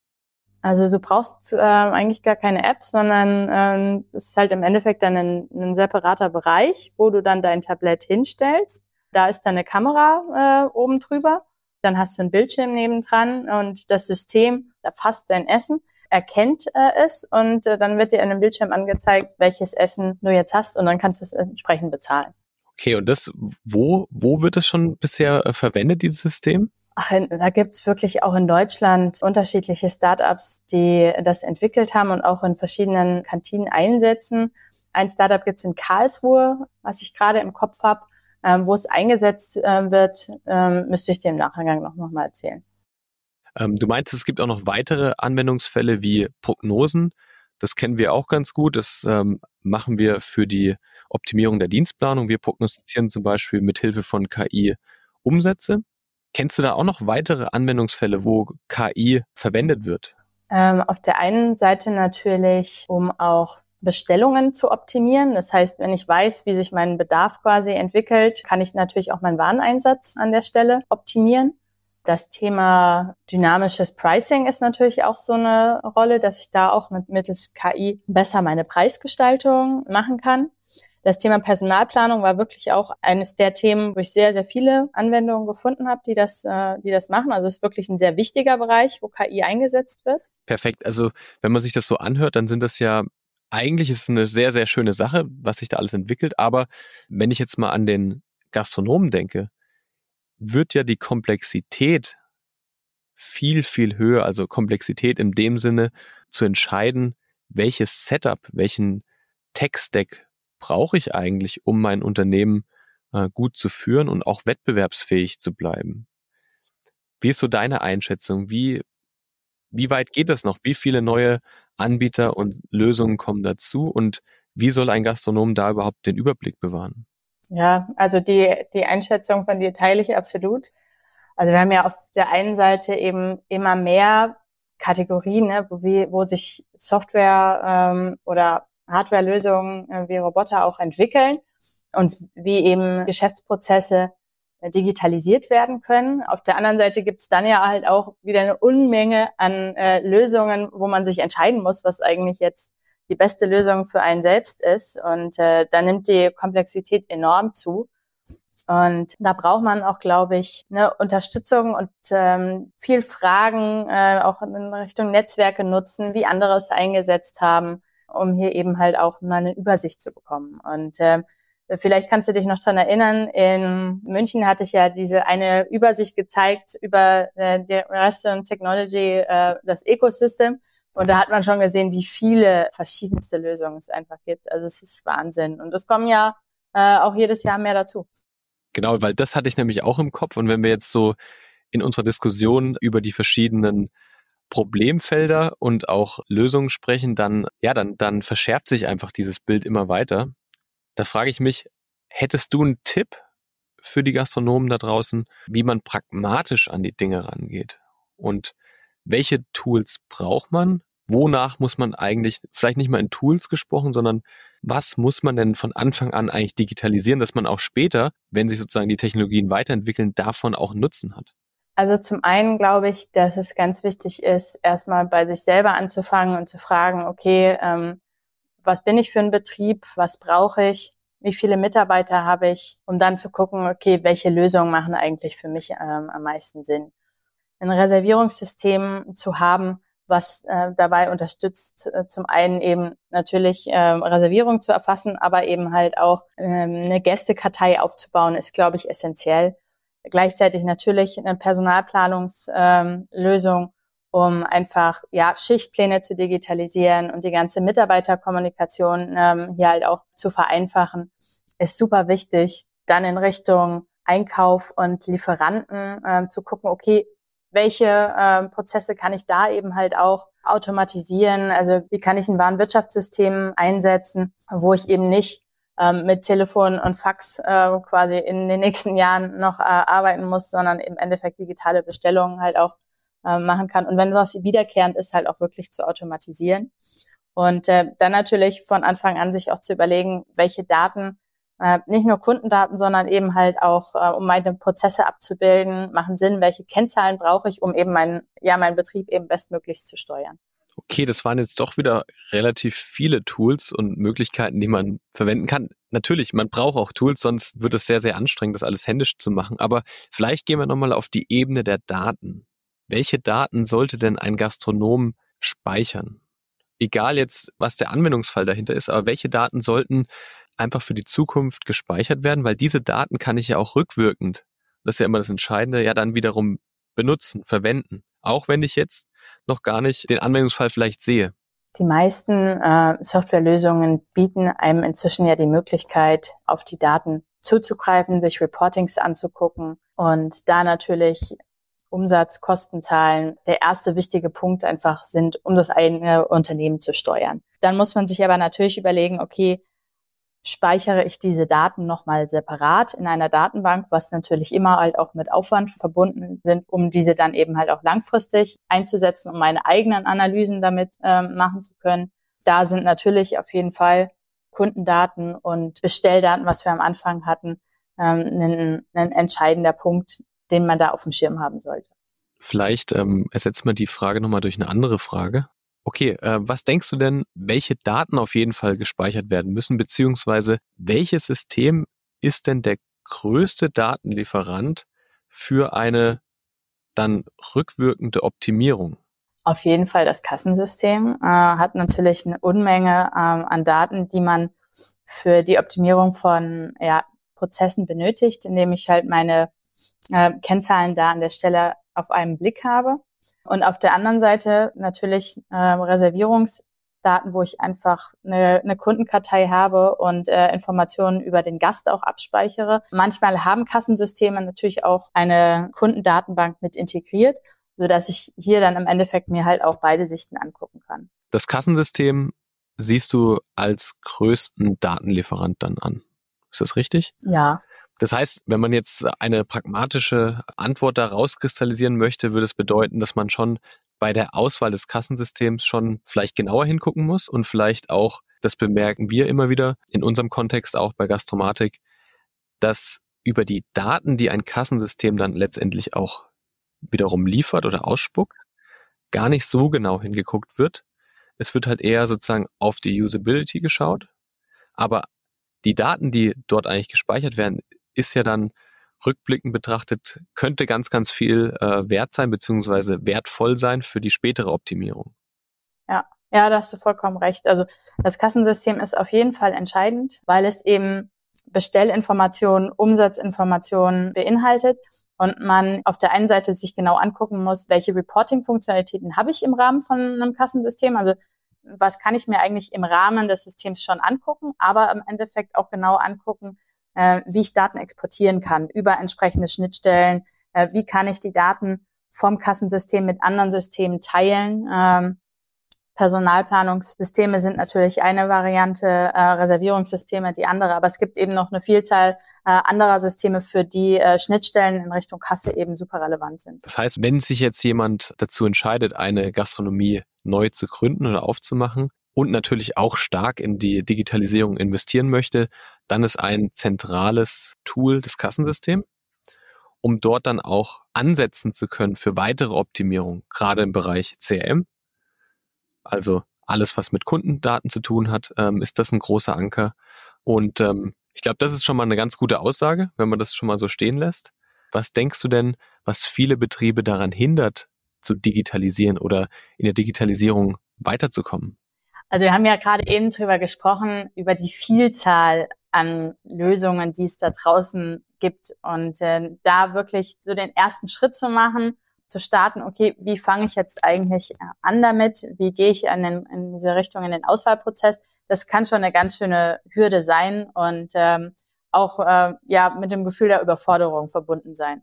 S1: Also du brauchst äh, eigentlich gar keine App, sondern ähm, es ist halt im Endeffekt dann ein, ein separater Bereich, wo du dann dein Tablett hinstellst. Da ist dann eine Kamera äh, oben drüber. Dann hast du einen Bildschirm nebendran und das System erfasst dein Essen, erkennt äh, es und äh, dann wird dir in einem Bildschirm angezeigt, welches Essen du jetzt hast und dann kannst du es entsprechend bezahlen.
S2: Okay, und das, wo, wo wird es schon bisher äh, verwendet, dieses System?
S1: Ach, da gibt's wirklich auch in Deutschland unterschiedliche Startups, die das entwickelt haben und auch in verschiedenen Kantinen einsetzen. Ein Startup gibt's in Karlsruhe, was ich gerade im Kopf habe. Ähm, wo es eingesetzt äh, wird, ähm, müsste ich dir im Nachgang noch, noch mal erzählen.
S2: Ähm, du meinst, es gibt auch noch weitere Anwendungsfälle wie Prognosen. Das kennen wir auch ganz gut. Das ähm, machen wir für die Optimierung der Dienstplanung. Wir prognostizieren zum Beispiel mit Hilfe von KI Umsätze. Kennst du da auch noch weitere Anwendungsfälle, wo KI verwendet wird?
S1: Ähm, auf der einen Seite natürlich, um auch Bestellungen zu optimieren. Das heißt, wenn ich weiß, wie sich mein Bedarf quasi entwickelt, kann ich natürlich auch meinen Wareneinsatz an der Stelle optimieren. Das Thema dynamisches Pricing ist natürlich auch so eine Rolle, dass ich da auch mit mittels KI besser meine Preisgestaltung machen kann. Das Thema Personalplanung war wirklich auch eines der Themen, wo ich sehr, sehr viele Anwendungen gefunden habe, die das, äh, die das machen. Also es ist wirklich ein sehr wichtiger Bereich, wo KI eingesetzt wird.
S2: Perfekt. Also wenn man sich das so anhört, dann sind das ja eigentlich ist es eine sehr, sehr schöne Sache, was sich da alles entwickelt. Aber wenn ich jetzt mal an den Gastronomen denke, wird ja die Komplexität viel, viel höher. Also Komplexität in dem Sinne zu entscheiden, welches Setup, welchen Tech-Stack brauche ich eigentlich, um mein Unternehmen äh, gut zu führen und auch wettbewerbsfähig zu bleiben? Wie ist so deine Einschätzung? Wie, wie weit geht das noch? Wie viele neue Anbieter und Lösungen kommen dazu? Und wie soll ein Gastronom da überhaupt den Überblick bewahren?
S1: Ja, also die, die Einschätzung von dir teile ich absolut. Also wir haben ja auf der einen Seite eben immer mehr Kategorien, ne, wo, wie, wo sich Software ähm, oder Hardware-Lösungen äh, wie Roboter auch entwickeln und wie eben Geschäftsprozesse äh, digitalisiert werden können. Auf der anderen Seite gibt es dann ja halt auch wieder eine Unmenge an äh, Lösungen, wo man sich entscheiden muss, was eigentlich jetzt die beste Lösung für einen selbst ist. Und äh, da nimmt die Komplexität enorm zu. Und da braucht man auch, glaube ich, eine Unterstützung und ähm, viel Fragen, äh, auch in Richtung Netzwerke nutzen, wie andere es eingesetzt haben um hier eben halt auch mal eine Übersicht zu bekommen. Und äh, Vielleicht kannst du dich noch dran erinnern, in München hatte ich ja diese eine Übersicht gezeigt über äh, die Restaurant Technology, äh, das Ecosystem. Und da hat man schon gesehen, wie viele verschiedenste Lösungen es einfach gibt. Also es ist Wahnsinn. Und es kommen ja äh, auch jedes Jahr mehr dazu.
S2: Genau, weil das hatte ich nämlich auch im Kopf. Und wenn wir jetzt so in unserer Diskussion über die verschiedenen Problemfelder und auch Lösungen sprechen, dann, ja, dann, dann verschärft sich einfach dieses Bild immer weiter. Da frage ich mich, hättest du einen Tipp für die Gastronomen da draußen, wie man pragmatisch an die Dinge rangeht? Und welche Tools braucht man? Wonach muss man eigentlich, vielleicht nicht mal in Tools gesprochen, sondern was muss man denn von Anfang an eigentlich digitalisieren, dass man auch später, wenn sich sozusagen die Technologien weiterentwickeln, davon auch Nutzen hat?
S1: Also zum einen glaube ich, dass es ganz wichtig ist, erstmal bei sich selber anzufangen und zu fragen, okay, ähm, was bin ich für ein Betrieb, was brauche ich, wie viele Mitarbeiter habe ich, um dann zu gucken, okay, welche Lösungen machen eigentlich für mich ähm, am meisten Sinn. Ein Reservierungssystem zu haben, was äh, dabei unterstützt, äh, zum einen eben natürlich äh, Reservierung zu erfassen, aber eben halt auch äh, eine Gästekartei aufzubauen, ist, glaube ich, essentiell. Gleichzeitig natürlich eine Personalplanungslösung, um einfach ja Schichtpläne zu digitalisieren und die ganze Mitarbeiterkommunikation ähm, hier halt auch zu vereinfachen, ist super wichtig. Dann in Richtung Einkauf und Lieferanten ähm, zu gucken, okay, welche ähm, Prozesse kann ich da eben halt auch automatisieren? Also wie kann ich ein Warenwirtschaftssystem einsetzen, wo ich eben nicht ähm, mit Telefon und Fax äh, quasi in den nächsten Jahren noch äh, arbeiten muss, sondern im Endeffekt digitale Bestellungen halt auch äh, machen kann. Und wenn das wiederkehrend ist, halt auch wirklich zu automatisieren. Und äh, dann natürlich von Anfang an sich auch zu überlegen, welche Daten, äh, nicht nur Kundendaten, sondern eben halt auch, äh, um meine Prozesse abzubilden, machen Sinn, welche Kennzahlen brauche ich, um eben meinen, ja, meinen Betrieb eben bestmöglichst zu steuern.
S2: Okay, das waren jetzt doch wieder relativ viele Tools und Möglichkeiten, die man verwenden kann. Natürlich, man braucht auch Tools, sonst wird es sehr, sehr anstrengend, das alles händisch zu machen. Aber vielleicht gehen wir nochmal auf die Ebene der Daten. Welche Daten sollte denn ein Gastronom speichern? Egal jetzt, was der Anwendungsfall dahinter ist, aber welche Daten sollten einfach für die Zukunft gespeichert werden? Weil diese Daten kann ich ja auch rückwirkend, das ist ja immer das Entscheidende, ja dann wiederum benutzen, verwenden. Auch wenn ich jetzt noch gar nicht den Anwendungsfall vielleicht sehe.
S1: Die meisten äh, Softwarelösungen bieten einem inzwischen ja die Möglichkeit, auf die Daten zuzugreifen, sich Reportings anzugucken und da natürlich Umsatz, Kostenzahlen der erste wichtige Punkt einfach sind, um das eigene Unternehmen zu steuern. Dann muss man sich aber natürlich überlegen, okay, speichere ich diese Daten nochmal separat in einer Datenbank, was natürlich immer halt auch mit Aufwand verbunden sind, um diese dann eben halt auch langfristig einzusetzen, um meine eigenen Analysen damit ähm, machen zu können. Da sind natürlich auf jeden Fall Kundendaten und Bestelldaten, was wir am Anfang hatten, ähm, ein, ein entscheidender Punkt, den man da auf dem Schirm haben sollte.
S2: Vielleicht ähm, ersetzt man die Frage nochmal durch eine andere Frage. Okay, äh, was denkst du denn, welche Daten auf jeden Fall gespeichert werden müssen, beziehungsweise welches System ist denn der größte Datenlieferant für eine dann rückwirkende Optimierung?
S1: Auf jeden Fall das Kassensystem äh, hat natürlich eine Unmenge ähm, an Daten, die man für die Optimierung von ja, Prozessen benötigt, indem ich halt meine äh, Kennzahlen da an der Stelle auf einen Blick habe. Und auf der anderen Seite natürlich äh, Reservierungsdaten, wo ich einfach eine, eine Kundenkartei habe und äh, Informationen über den Gast auch abspeichere. Manchmal haben Kassensysteme natürlich auch eine Kundendatenbank mit integriert, so dass ich hier dann im Endeffekt mir halt auch beide Sichten angucken kann.
S2: Das Kassensystem siehst du als größten Datenlieferant dann an. Ist das richtig?
S1: Ja.
S2: Das heißt, wenn man jetzt eine pragmatische Antwort da rauskristallisieren möchte, würde es bedeuten, dass man schon bei der Auswahl des Kassensystems schon vielleicht genauer hingucken muss und vielleicht auch, das bemerken wir immer wieder in unserem Kontext auch bei Gastromatik, dass über die Daten, die ein Kassensystem dann letztendlich auch wiederum liefert oder ausspuckt, gar nicht so genau hingeguckt wird. Es wird halt eher sozusagen auf die Usability geschaut, aber die Daten, die dort eigentlich gespeichert werden, ist ja dann rückblickend betrachtet, könnte ganz, ganz viel äh, wert sein, beziehungsweise wertvoll sein für die spätere Optimierung.
S1: Ja, ja, da hast du vollkommen recht. Also das Kassensystem ist auf jeden Fall entscheidend, weil es eben Bestellinformationen, Umsatzinformationen beinhaltet und man auf der einen Seite sich genau angucken muss, welche Reporting-Funktionalitäten habe ich im Rahmen von einem Kassensystem, also was kann ich mir eigentlich im Rahmen des Systems schon angucken, aber im Endeffekt auch genau angucken, äh, wie ich Daten exportieren kann über entsprechende Schnittstellen, äh, wie kann ich die Daten vom Kassensystem mit anderen Systemen teilen. Ähm, Personalplanungssysteme sind natürlich eine Variante, äh, Reservierungssysteme die andere, aber es gibt eben noch eine Vielzahl äh, anderer Systeme, für die äh, Schnittstellen in Richtung Kasse eben super relevant sind.
S2: Das heißt, wenn sich jetzt jemand dazu entscheidet, eine Gastronomie neu zu gründen oder aufzumachen und natürlich auch stark in die Digitalisierung investieren möchte, dann ist ein zentrales Tool das Kassensystem um dort dann auch ansetzen zu können für weitere Optimierung, gerade im Bereich CRM, also alles, was mit Kundendaten zu tun hat, ähm, ist das ein großer Anker. Und ähm, ich glaube, das ist schon mal eine ganz gute Aussage, wenn man das schon mal so stehen lässt. Was denkst du denn, was viele Betriebe daran hindert, zu digitalisieren oder in der Digitalisierung weiterzukommen?
S1: Also wir haben ja gerade eben drüber gesprochen, über die Vielzahl an Lösungen, die es da draußen gibt. Und äh, da wirklich so den ersten Schritt zu machen, zu starten, okay, wie fange ich jetzt eigentlich an damit? Wie gehe ich in, den, in diese Richtung in den Auswahlprozess? Das kann schon eine ganz schöne Hürde sein und ähm, auch äh, ja mit dem Gefühl der Überforderung verbunden sein.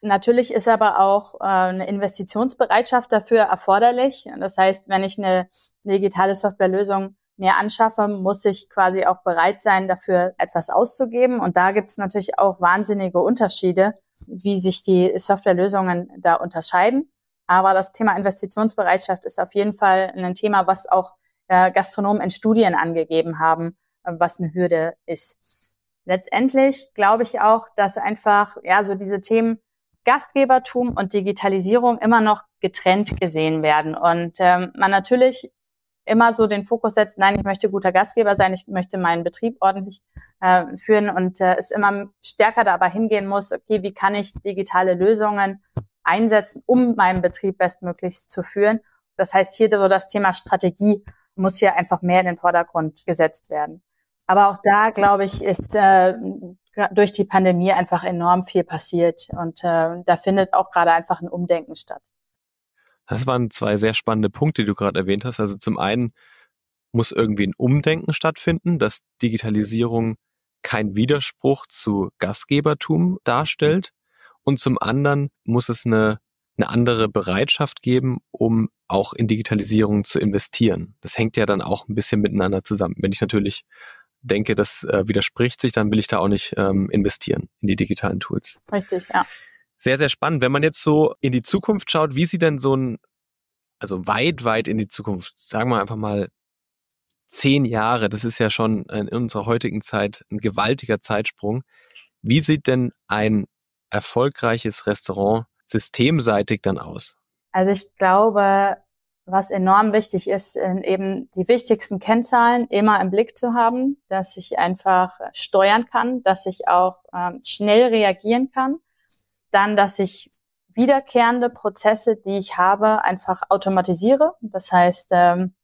S1: Natürlich ist aber auch äh, eine Investitionsbereitschaft dafür erforderlich. Das heißt, wenn ich eine digitale Softwarelösung mir anschaffe, muss ich quasi auch bereit sein, dafür etwas auszugeben. Und da gibt es natürlich auch wahnsinnige Unterschiede, wie sich die Softwarelösungen da unterscheiden. Aber das Thema Investitionsbereitschaft ist auf jeden Fall ein Thema, was auch äh, Gastronomen in Studien angegeben haben, was eine Hürde ist. Letztendlich glaube ich auch, dass einfach ja so diese Themen Gastgebertum und Digitalisierung immer noch getrennt gesehen werden und ähm, man natürlich immer so den Fokus setzt, nein, ich möchte guter Gastgeber sein, ich möchte meinen Betrieb ordentlich äh, führen und äh, es immer stärker dabei hingehen muss, okay, wie kann ich digitale Lösungen einsetzen, um meinen Betrieb bestmöglichst zu führen. Das heißt, hier so das Thema Strategie muss hier einfach mehr in den Vordergrund gesetzt werden. Aber auch da, glaube ich, ist äh, durch die Pandemie einfach enorm viel passiert und äh, da findet auch gerade einfach ein Umdenken statt.
S2: Das waren zwei sehr spannende Punkte, die du gerade erwähnt hast. Also zum einen muss irgendwie ein Umdenken stattfinden, dass Digitalisierung kein Widerspruch zu Gastgebertum darstellt. Und zum anderen muss es eine, eine andere Bereitschaft geben, um auch in Digitalisierung zu investieren. Das hängt ja dann auch ein bisschen miteinander zusammen. Wenn ich natürlich denke, das äh, widerspricht sich, dann will ich da auch nicht ähm, investieren in die digitalen Tools.
S1: Richtig, ja
S2: sehr, sehr spannend. Wenn man jetzt so in die Zukunft schaut, wie sieht denn so ein, also weit, weit in die Zukunft, sagen wir einfach mal zehn Jahre, das ist ja schon in unserer heutigen Zeit ein gewaltiger Zeitsprung. Wie sieht denn ein erfolgreiches Restaurant systemseitig dann aus?
S1: Also ich glaube, was enorm wichtig ist, eben die wichtigsten Kennzahlen immer im Blick zu haben, dass ich einfach steuern kann, dass ich auch ähm, schnell reagieren kann dann, dass ich wiederkehrende Prozesse, die ich habe, einfach automatisiere. Das heißt, ähm,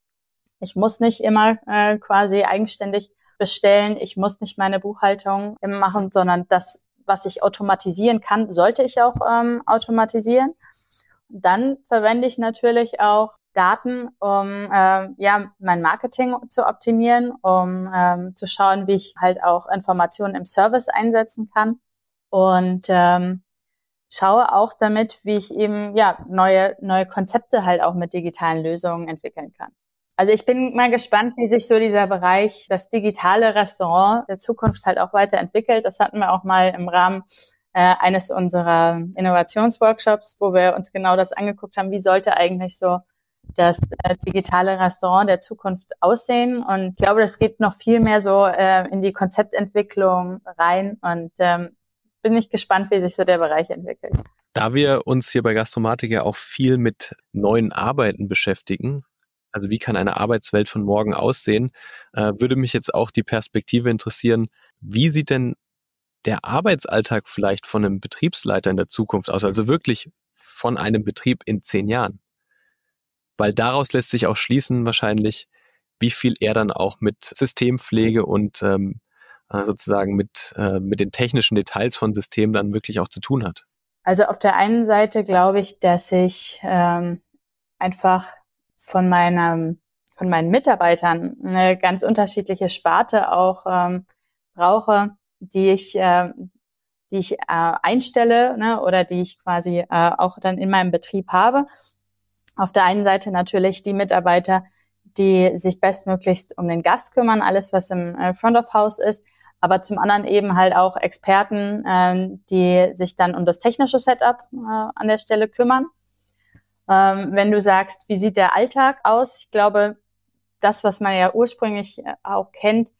S1: ich muss nicht immer äh, quasi eigenständig bestellen. Ich muss nicht meine Buchhaltung immer machen, sondern das, was ich automatisieren kann, sollte ich auch ähm, automatisieren. Dann verwende ich natürlich auch Daten, um äh, ja mein Marketing zu optimieren, um ähm, zu schauen, wie ich halt auch Informationen im Service einsetzen kann. Und ähm, schaue auch damit, wie ich eben ja neue neue Konzepte halt auch mit digitalen Lösungen entwickeln kann. Also ich bin mal gespannt, wie sich so dieser Bereich, das digitale Restaurant der Zukunft halt auch weiterentwickelt. Das hatten wir auch mal im Rahmen äh, eines unserer Innovationsworkshops, wo wir uns genau das angeguckt haben, wie sollte eigentlich so das äh, digitale Restaurant der Zukunft aussehen. Und ich glaube, das geht noch viel mehr so äh, in die Konzeptentwicklung rein. Und ähm, bin ich gespannt, wie sich so der Bereich entwickelt.
S2: Da wir uns hier bei Gastromatik ja auch viel mit neuen Arbeiten beschäftigen, also wie kann eine Arbeitswelt von morgen aussehen, äh, würde mich jetzt auch die Perspektive interessieren, wie sieht denn der Arbeitsalltag vielleicht von einem Betriebsleiter in der Zukunft aus, also wirklich von einem Betrieb in zehn Jahren? Weil daraus lässt sich auch schließen wahrscheinlich, wie viel er dann auch mit Systempflege und ähm, äh, sozusagen mit, äh, mit den technischen Details von Systemen dann wirklich auch zu tun hat?
S1: Also auf der einen Seite glaube ich, dass ich ähm, einfach von meinem von meinen Mitarbeitern eine ganz unterschiedliche Sparte auch ähm, brauche, die ich, äh, die ich äh, einstelle ne, oder die ich quasi äh, auch dann in meinem Betrieb habe. Auf der einen Seite natürlich die Mitarbeiter, die sich bestmöglichst um den Gast kümmern, alles was im äh, Front of House ist, aber zum anderen eben halt auch Experten, äh, die sich dann um das technische Setup äh, an der Stelle kümmern. Ähm, wenn du sagst, wie sieht der Alltag aus? Ich glaube, das, was man ja ursprünglich äh, auch kennt,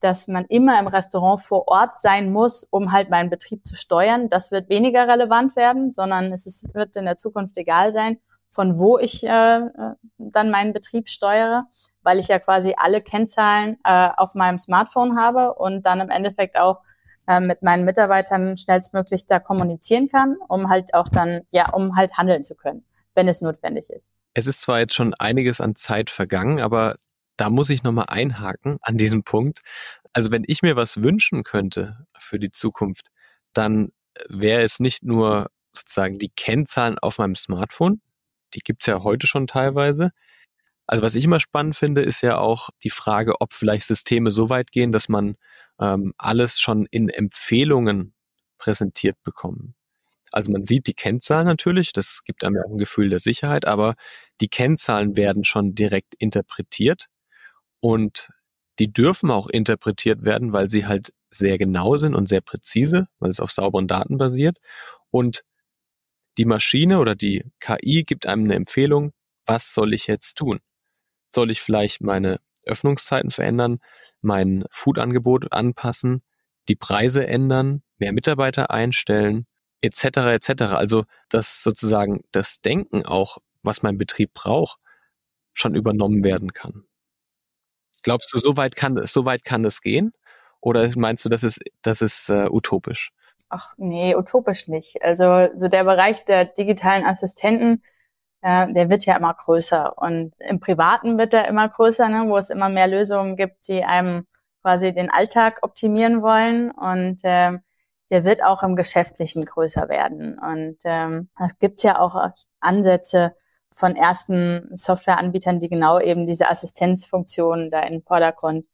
S1: dass man immer im Restaurant vor Ort sein muss, um halt meinen Betrieb zu steuern. Das wird weniger relevant werden, sondern es ist, wird in der Zukunft egal sein, von wo ich äh, äh, dann meinen Betrieb steuere, weil ich ja quasi alle Kennzahlen äh, auf meinem Smartphone habe und dann im Endeffekt auch äh, mit meinen Mitarbeitern schnellstmöglich da kommunizieren kann, um halt auch dann, ja, um halt handeln zu können, wenn es notwendig ist.
S2: Es ist zwar jetzt schon einiges an Zeit vergangen, aber da muss ich nochmal einhaken an diesem Punkt. Also wenn ich mir was wünschen könnte für die Zukunft, dann wäre es nicht nur sozusagen die Kennzahlen auf meinem Smartphone, die gibt's ja heute schon teilweise. Also was ich immer spannend finde, ist ja auch die Frage, ob vielleicht Systeme so weit gehen, dass man ähm, alles schon in Empfehlungen präsentiert bekommt. Also man sieht die Kennzahlen natürlich, das gibt einem ja auch ein Gefühl der Sicherheit, aber die Kennzahlen werden schon direkt interpretiert und die dürfen auch interpretiert werden, weil sie halt sehr genau sind und sehr präzise, weil es auf sauberen Daten basiert. Und die Maschine oder die KI gibt einem eine Empfehlung, was soll ich jetzt tun? Soll ich vielleicht meine Öffnungszeiten verändern, mein Foodangebot anpassen, die Preise ändern, mehr Mitarbeiter einstellen, etc. etc. Also dass sozusagen das Denken auch, was mein Betrieb braucht, schon übernommen werden kann. Glaubst du, so weit kann so weit kann das gehen? Oder meinst du, das ist das ist äh, utopisch?
S1: Ach nee, utopisch nicht. Also so der Bereich der digitalen Assistenten, äh, der wird ja immer größer und im Privaten wird er immer größer, ne, wo es immer mehr Lösungen gibt, die einem quasi den Alltag optimieren wollen und äh, der wird auch im Geschäftlichen größer werden. Und ähm, es gibt ja auch Ansätze von ersten Softwareanbietern, die genau eben diese Assistenzfunktionen da in den Vordergrund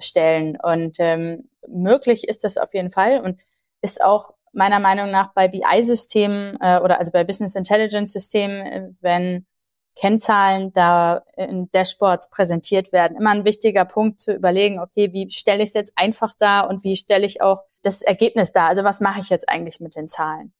S1: stellen. Und ähm, möglich ist das auf jeden Fall und ist auch meiner Meinung nach bei BI-Systemen äh, oder also bei Business Intelligence-Systemen, äh, wenn Kennzahlen da in Dashboards präsentiert werden. Immer ein wichtiger Punkt zu überlegen, okay, wie stelle ich es jetzt einfach dar und wie stelle ich auch das Ergebnis dar? Also was mache ich jetzt eigentlich mit den Zahlen?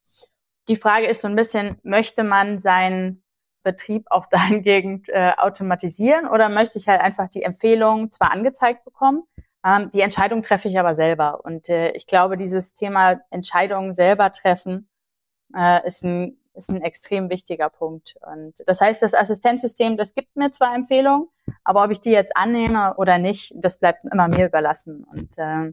S1: Die Frage ist so ein bisschen, möchte man seinen Betrieb auch (laughs) dahingehend äh, automatisieren oder möchte ich halt einfach die Empfehlung zwar angezeigt bekommen, ähm, die Entscheidung treffe ich aber selber. Und äh, ich glaube, dieses Thema Entscheidungen selber treffen äh, ist ein ist ein extrem wichtiger Punkt. Und das heißt, das Assistenzsystem, das gibt mir zwar Empfehlungen, aber ob ich die jetzt annehme oder nicht, das bleibt immer mir überlassen. Und äh,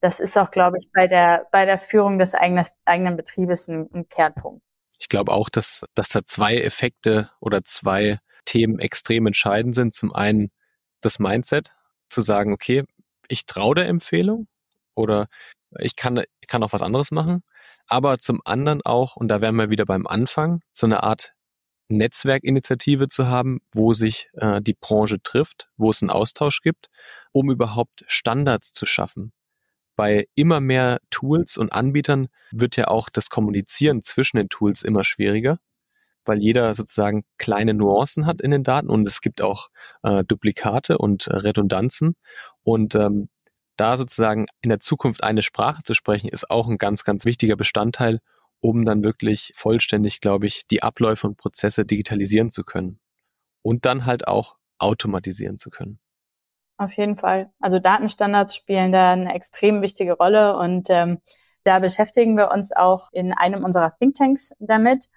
S1: das ist auch, glaube ich, bei der bei der Führung des eigenen, eigenen Betriebes ein, ein Kernpunkt.
S2: Ich glaube auch, dass, dass da zwei Effekte oder zwei Themen extrem entscheidend sind. Zum einen das Mindset, zu sagen, okay, ich traue der Empfehlung oder ich kann, kann auch was anderes machen aber zum anderen auch, und da wären wir wieder beim Anfang, so eine Art Netzwerkinitiative zu haben, wo sich äh, die Branche trifft, wo es einen Austausch gibt, um überhaupt Standards zu schaffen. Bei immer mehr Tools und Anbietern wird ja auch das Kommunizieren zwischen den Tools immer schwieriger, weil jeder sozusagen kleine Nuancen hat in den Daten und es gibt auch äh, Duplikate und Redundanzen. Und ähm, da sozusagen in der Zukunft eine Sprache zu sprechen, ist auch ein ganz, ganz wichtiger Bestandteil, um dann wirklich vollständig, glaube ich, die Abläufe und Prozesse digitalisieren zu können und dann halt auch automatisieren zu können.
S1: Auf jeden Fall. Also Datenstandards spielen da eine extrem wichtige Rolle und ähm, da beschäftigen wir uns auch in einem unserer Thinktanks damit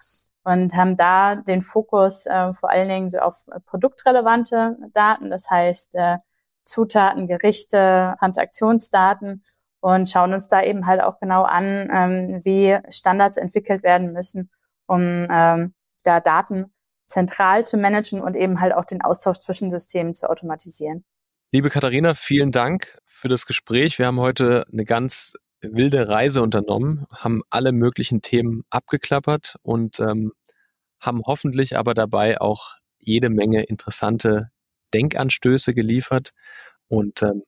S1: und haben da den Fokus äh, vor allen Dingen so auf produktrelevante Daten. Das heißt, äh, Zutaten, Gerichte, Transaktionsdaten und schauen uns da eben halt auch genau an, ähm, wie Standards entwickelt werden müssen, um ähm, da Daten zentral zu managen und eben halt auch den Austausch zwischen Systemen zu automatisieren.
S2: Liebe Katharina, vielen Dank für das Gespräch. Wir haben heute eine ganz wilde Reise unternommen, haben alle möglichen Themen abgeklappert und ähm, haben hoffentlich aber dabei auch jede Menge interessante Denkanstöße geliefert. Und ähm,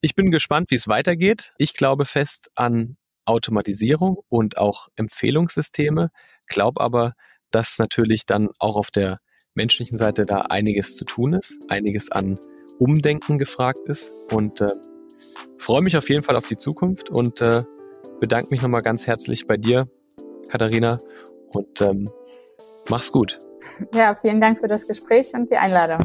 S2: ich bin gespannt, wie es weitergeht. Ich glaube fest an Automatisierung und auch Empfehlungssysteme, glaube aber, dass natürlich dann auch auf der menschlichen Seite da einiges zu tun ist, einiges an Umdenken gefragt ist und äh, freue mich auf jeden Fall auf die Zukunft und äh, bedanke mich nochmal ganz herzlich bei dir, Katharina, und ähm, mach's gut.
S1: Ja, vielen Dank für das Gespräch und die Einladung.